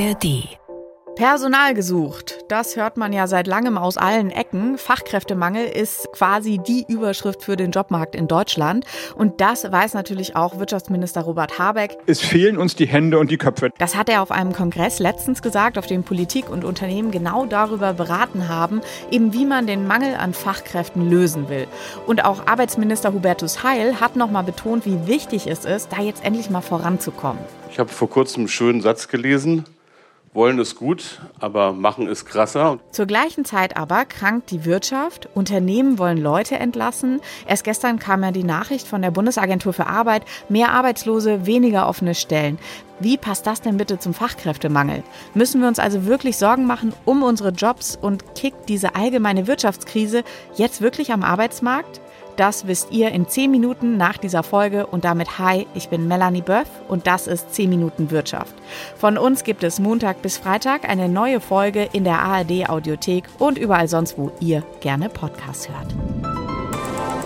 ARD Personal gesucht. Das hört man ja seit langem aus allen Ecken. Fachkräftemangel ist quasi die Überschrift für den Jobmarkt in Deutschland. Und das weiß natürlich auch Wirtschaftsminister Robert Habeck. Es fehlen uns die Hände und die Köpfe. Das hat er auf einem Kongress letztens gesagt, auf dem Politik und Unternehmen genau darüber beraten haben, eben wie man den Mangel an Fachkräften lösen will. Und auch Arbeitsminister Hubertus Heil hat nochmal betont, wie wichtig es ist, da jetzt endlich mal voranzukommen. Ich habe vor kurzem einen schönen Satz gelesen wollen es gut, aber machen es krasser. Zur gleichen Zeit aber krankt die Wirtschaft, Unternehmen wollen Leute entlassen. Erst gestern kam ja die Nachricht von der Bundesagentur für Arbeit, mehr Arbeitslose, weniger offene Stellen. Wie passt das denn bitte zum Fachkräftemangel? Müssen wir uns also wirklich Sorgen machen um unsere Jobs und kickt diese allgemeine Wirtschaftskrise jetzt wirklich am Arbeitsmarkt? Das wisst ihr in 10 Minuten nach dieser Folge und damit hi, ich bin Melanie Böff und das ist 10 Minuten Wirtschaft. Von uns gibt es Montag bis Freitag eine neue Folge in der ARD Audiothek und überall sonst, wo ihr gerne Podcasts hört.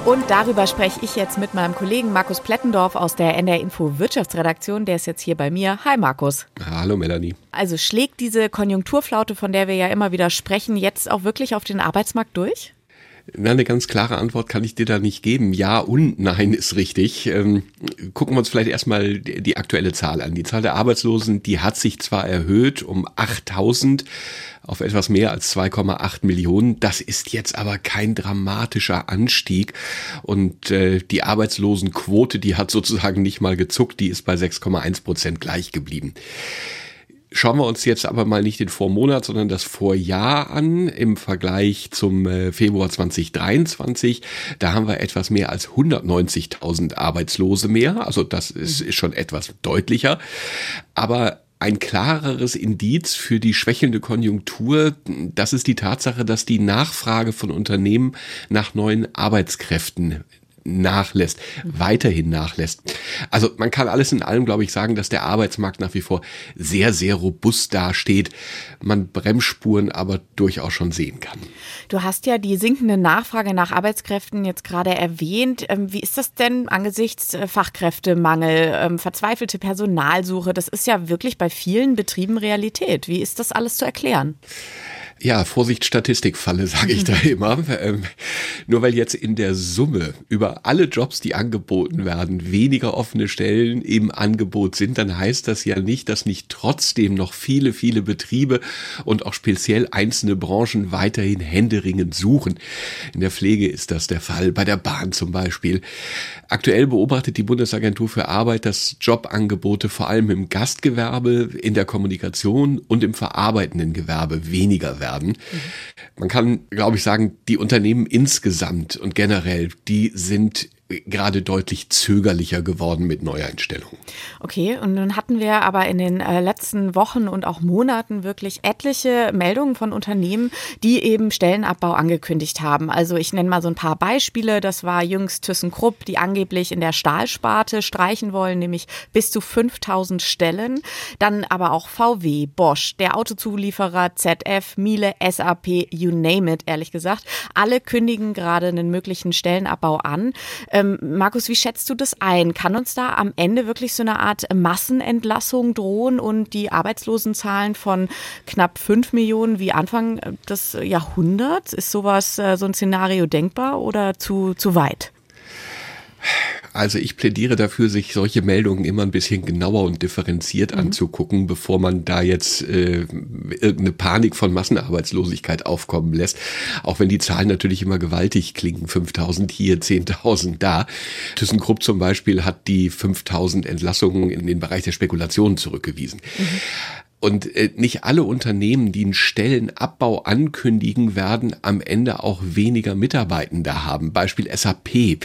Und darüber spreche ich jetzt mit meinem Kollegen Markus Plettendorf aus der NR Info Wirtschaftsredaktion. Der ist jetzt hier bei mir. Hi Markus. Hallo Melanie. Also schlägt diese Konjunkturflaute, von der wir ja immer wieder sprechen, jetzt auch wirklich auf den Arbeitsmarkt durch? Na, eine ganz klare Antwort kann ich dir da nicht geben. Ja und nein ist richtig. Ähm, gucken wir uns vielleicht erstmal die aktuelle Zahl an. Die Zahl der Arbeitslosen, die hat sich zwar erhöht um 8000 auf etwas mehr als 2,8 Millionen. Das ist jetzt aber kein dramatischer Anstieg. Und äh, die Arbeitslosenquote, die hat sozusagen nicht mal gezuckt, die ist bei 6,1 Prozent gleich geblieben. Schauen wir uns jetzt aber mal nicht den Vormonat, sondern das Vorjahr an im Vergleich zum äh, Februar 2023. Da haben wir etwas mehr als 190.000 Arbeitslose mehr. Also das ist, ist schon etwas deutlicher. Aber ein klareres Indiz für die schwächelnde Konjunktur, das ist die Tatsache, dass die Nachfrage von Unternehmen nach neuen Arbeitskräften nachlässt, weiterhin nachlässt. Also man kann alles in allem, glaube ich, sagen, dass der Arbeitsmarkt nach wie vor sehr, sehr robust dasteht, man Bremsspuren aber durchaus schon sehen kann. Du hast ja die sinkende Nachfrage nach Arbeitskräften jetzt gerade erwähnt. Ähm, wie ist das denn angesichts äh, Fachkräftemangel, ähm, verzweifelte Personalsuche? Das ist ja wirklich bei vielen Betrieben Realität. Wie ist das alles zu erklären? Ja, Vorsicht Statistikfalle, sage ich da immer. Ähm, nur weil jetzt in der Summe über alle Jobs, die angeboten werden, weniger offene Stellen im Angebot sind, dann heißt das ja nicht, dass nicht trotzdem noch viele, viele Betriebe und auch speziell einzelne Branchen weiterhin händeringend suchen. In der Pflege ist das der Fall, bei der Bahn zum Beispiel. Aktuell beobachtet die Bundesagentur für Arbeit, dass Jobangebote vor allem im Gastgewerbe, in der Kommunikation und im verarbeitenden Gewerbe weniger werden werden. Mhm. Man kann, glaube ich, sagen, die Unternehmen insgesamt und generell, die sind gerade deutlich zögerlicher geworden mit Neueinstellungen. Okay, und nun hatten wir aber in den äh, letzten Wochen und auch Monaten wirklich etliche Meldungen von Unternehmen, die eben Stellenabbau angekündigt haben. Also ich nenne mal so ein paar Beispiele. Das war jüngst ThyssenKrupp, die angeblich in der Stahlsparte streichen wollen, nämlich bis zu 5000 Stellen. Dann aber auch VW, Bosch, der Autozulieferer ZF, Miele, SAP, you name it, ehrlich gesagt. Alle kündigen gerade einen möglichen Stellenabbau an. Ähm, Markus, wie schätzt du das ein? Kann uns da am Ende wirklich so eine Art Massenentlassung drohen und die Arbeitslosenzahlen von knapp fünf Millionen wie Anfang des Jahrhunderts? Ist sowas, äh, so ein Szenario denkbar oder zu, zu weit? Also ich plädiere dafür, sich solche Meldungen immer ein bisschen genauer und differenziert mhm. anzugucken, bevor man da jetzt äh, irgendeine Panik von Massenarbeitslosigkeit aufkommen lässt. Auch wenn die Zahlen natürlich immer gewaltig klingen. 5000 hier, 10.000 da. ThyssenKrupp zum Beispiel hat die 5000 Entlassungen in den Bereich der Spekulationen zurückgewiesen. Mhm. Und äh, nicht alle Unternehmen, die einen Stellenabbau ankündigen, werden am Ende auch weniger Mitarbeitende haben. Beispiel SAP.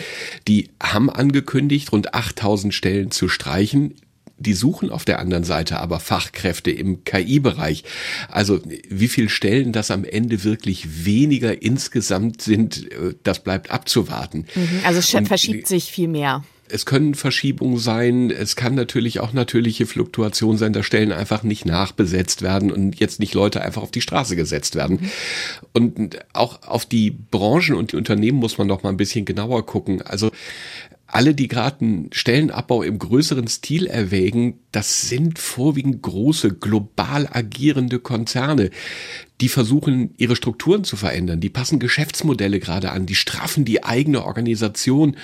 Die haben angekündigt, rund 8000 Stellen zu streichen die suchen auf der anderen Seite aber Fachkräfte im KI-Bereich. Also wie viel Stellen das am Ende wirklich weniger insgesamt sind, äh, das bleibt abzuwarten. Mhm, also es verschiebt sich viel mehr es können Verschiebungen sein, es kann natürlich auch natürliche Fluktuation sein, dass Stellen einfach nicht nachbesetzt werden und jetzt nicht Leute einfach auf die Straße gesetzt werden. Mhm. Und auch auf die Branchen und die Unternehmen muss man noch mal ein bisschen genauer gucken. Also alle, die gerade einen Stellenabbau im größeren Stil erwägen, das sind vorwiegend große, global agierende Konzerne. Die versuchen, ihre Strukturen zu verändern. Die passen Geschäftsmodelle gerade an. Die straffen die eigene Organisation,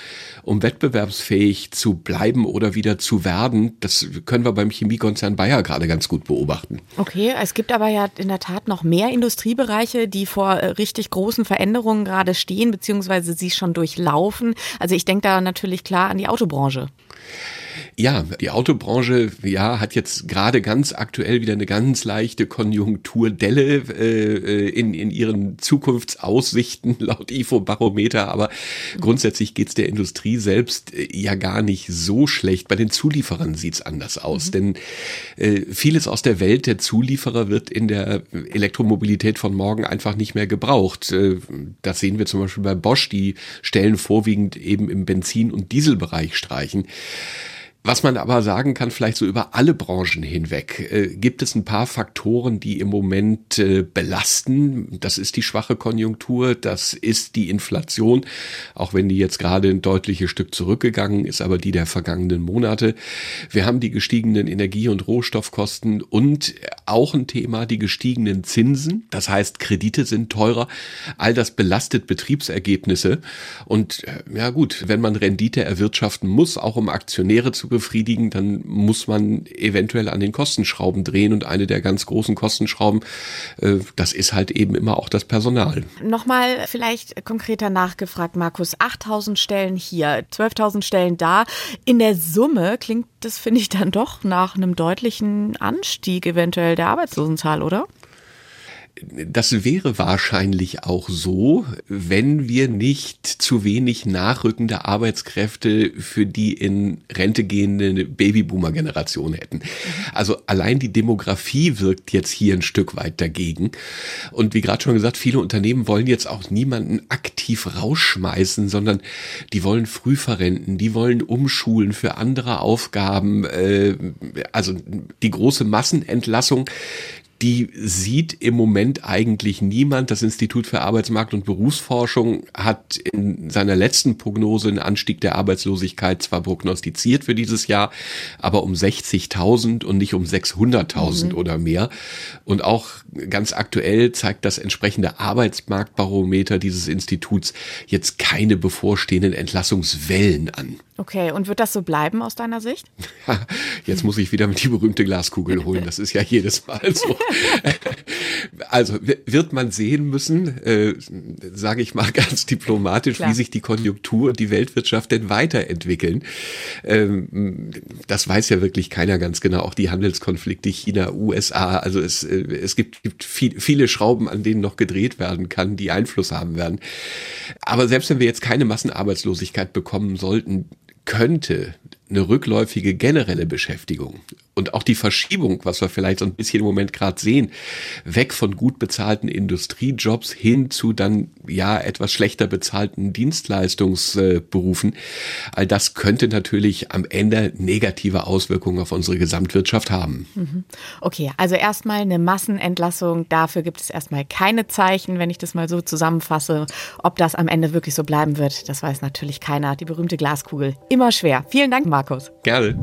um wettbewerbsfähig zu bleiben oder wieder zu werden. Das können wir beim Chemiekonzern Bayer gerade ganz gut beobachten. Okay, es gibt aber ja in der Tat noch mehr Industriebereiche, die vor äh, richtig großen Veränderungen gerade stehen, beziehungsweise sie schon durchlaufen. Also ich denke da natürlich klar an die Autobranche. Ja, die Autobranche, ja, hat jetzt gerade ganz aktuell wieder eine ganz leichte Konjunkturdelle äh, in, in ihren Zukunftsaussichten laut IFO-Barometer, aber grundsätzlich geht's der Industrie selbst äh, ja gar nicht so schlecht. Bei den Zulieferern sieht's anders aus, mhm. denn äh, vieles aus der Welt der Zulieferer wird in der Elektromobilität von morgen einfach nicht mehr gebraucht. Äh, das sehen wir zum Beispiel bei Bosch, die Stellen vorwiegend eben im Benzin- und Dieselbereich streichen. Was man aber sagen kann, vielleicht so über alle Branchen hinweg, äh, gibt es ein paar Faktoren, die im Moment äh, belasten. Das ist die schwache Konjunktur, das ist die Inflation, auch wenn die jetzt gerade ein deutliches Stück zurückgegangen ist, aber die der vergangenen Monate. Wir haben die gestiegenen Energie- und Rohstoffkosten und auch ein Thema, die gestiegenen Zinsen. Das heißt, Kredite sind teurer. All das belastet Betriebsergebnisse. Und äh, ja gut, wenn man Rendite erwirtschaften muss, auch um Aktionäre zu befriedigen, dann muss man eventuell an den Kostenschrauben drehen und eine der ganz großen Kostenschrauben, äh, das ist halt eben immer auch das Personal. Nochmal vielleicht konkreter nachgefragt, Markus, 8000 Stellen hier, 12.000 Stellen da. In der Summe klingt das, finde ich, dann doch nach einem deutlichen Anstieg eventuell der Arbeitslosenzahl, oder? Das wäre wahrscheinlich auch so, wenn wir nicht zu wenig nachrückende Arbeitskräfte für die in Rente gehende Babyboomer-Generation hätten. Also allein die Demografie wirkt jetzt hier ein Stück weit dagegen. Und wie gerade schon gesagt, viele Unternehmen wollen jetzt auch niemanden aktiv rausschmeißen, sondern die wollen früh verrenten, die wollen umschulen für andere Aufgaben. Äh, also die große Massenentlassung die sieht im Moment eigentlich niemand. Das Institut für Arbeitsmarkt und Berufsforschung hat in seiner letzten Prognose einen Anstieg der Arbeitslosigkeit zwar prognostiziert für dieses Jahr, aber um 60.000 und nicht um 600.000 mhm. oder mehr. Und auch ganz aktuell zeigt das entsprechende Arbeitsmarktbarometer dieses Instituts jetzt keine bevorstehenden Entlassungswellen an. Okay, und wird das so bleiben aus deiner Sicht? Jetzt muss ich wieder mit die berühmte Glaskugel holen. Das ist ja jedes Mal so. also wird man sehen müssen, äh, sage ich mal ganz diplomatisch, Klar. wie sich die Konjunktur und die Weltwirtschaft denn weiterentwickeln. Ähm, das weiß ja wirklich keiner ganz genau. Auch die Handelskonflikte China, USA. Also es, äh, es gibt, gibt viel, viele Schrauben, an denen noch gedreht werden kann, die Einfluss haben werden. Aber selbst wenn wir jetzt keine Massenarbeitslosigkeit bekommen sollten, könnte eine rückläufige generelle Beschäftigung und auch die Verschiebung, was wir vielleicht so ein bisschen im Moment gerade sehen, weg von gut bezahlten Industriejobs hin zu dann ja etwas schlechter bezahlten Dienstleistungsberufen, all das könnte natürlich am Ende negative Auswirkungen auf unsere Gesamtwirtschaft haben. Mhm. Okay, also erstmal eine Massenentlassung, dafür gibt es erstmal keine Zeichen, wenn ich das mal so zusammenfasse. Ob das am Ende wirklich so bleiben wird, das weiß natürlich keiner. Die berühmte Glaskugel, immer schwer. Vielen Dank, Markus. Gerne.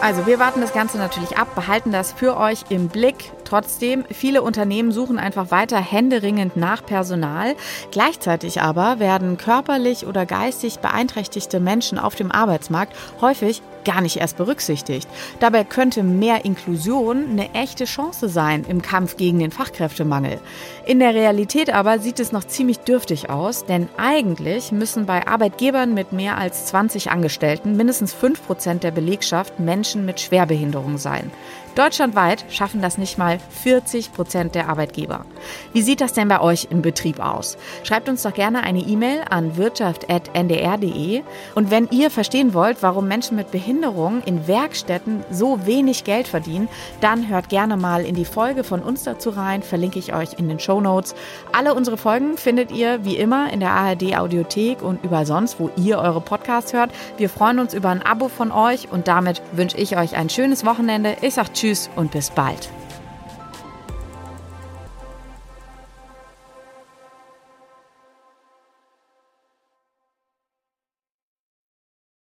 Also wir warten das Ganze natürlich ab, behalten das für euch im Blick. Trotzdem, viele Unternehmen suchen einfach weiter händeringend nach Personal. Gleichzeitig aber werden körperlich oder geistig beeinträchtigte Menschen auf dem Arbeitsmarkt häufig gar nicht erst berücksichtigt. Dabei könnte mehr Inklusion eine echte Chance sein im Kampf gegen den Fachkräftemangel. In der Realität aber sieht es noch ziemlich dürftig aus, denn eigentlich müssen bei Arbeitgebern mit mehr als 20 Angestellten mindestens 5 Prozent der Belegschaft Menschen mit Schwerbehinderung sein. Deutschlandweit schaffen das nicht mal 40 Prozent der Arbeitgeber. Wie sieht das denn bei euch im Betrieb aus? Schreibt uns doch gerne eine E-Mail an wirtschaft.ndr.de. Und wenn ihr verstehen wollt, warum Menschen mit Behinderung in Werkstätten so wenig Geld verdienen, dann hört gerne mal in die Folge von uns dazu rein, verlinke ich euch in den Show Notes. Alle unsere Folgen findet ihr wie immer in der ARD Audiothek und überall sonst, wo ihr eure Podcasts hört. Wir freuen uns über ein Abo von euch und damit wünsche ich euch ein schönes Wochenende. Ich sage Tschüss und bis bald.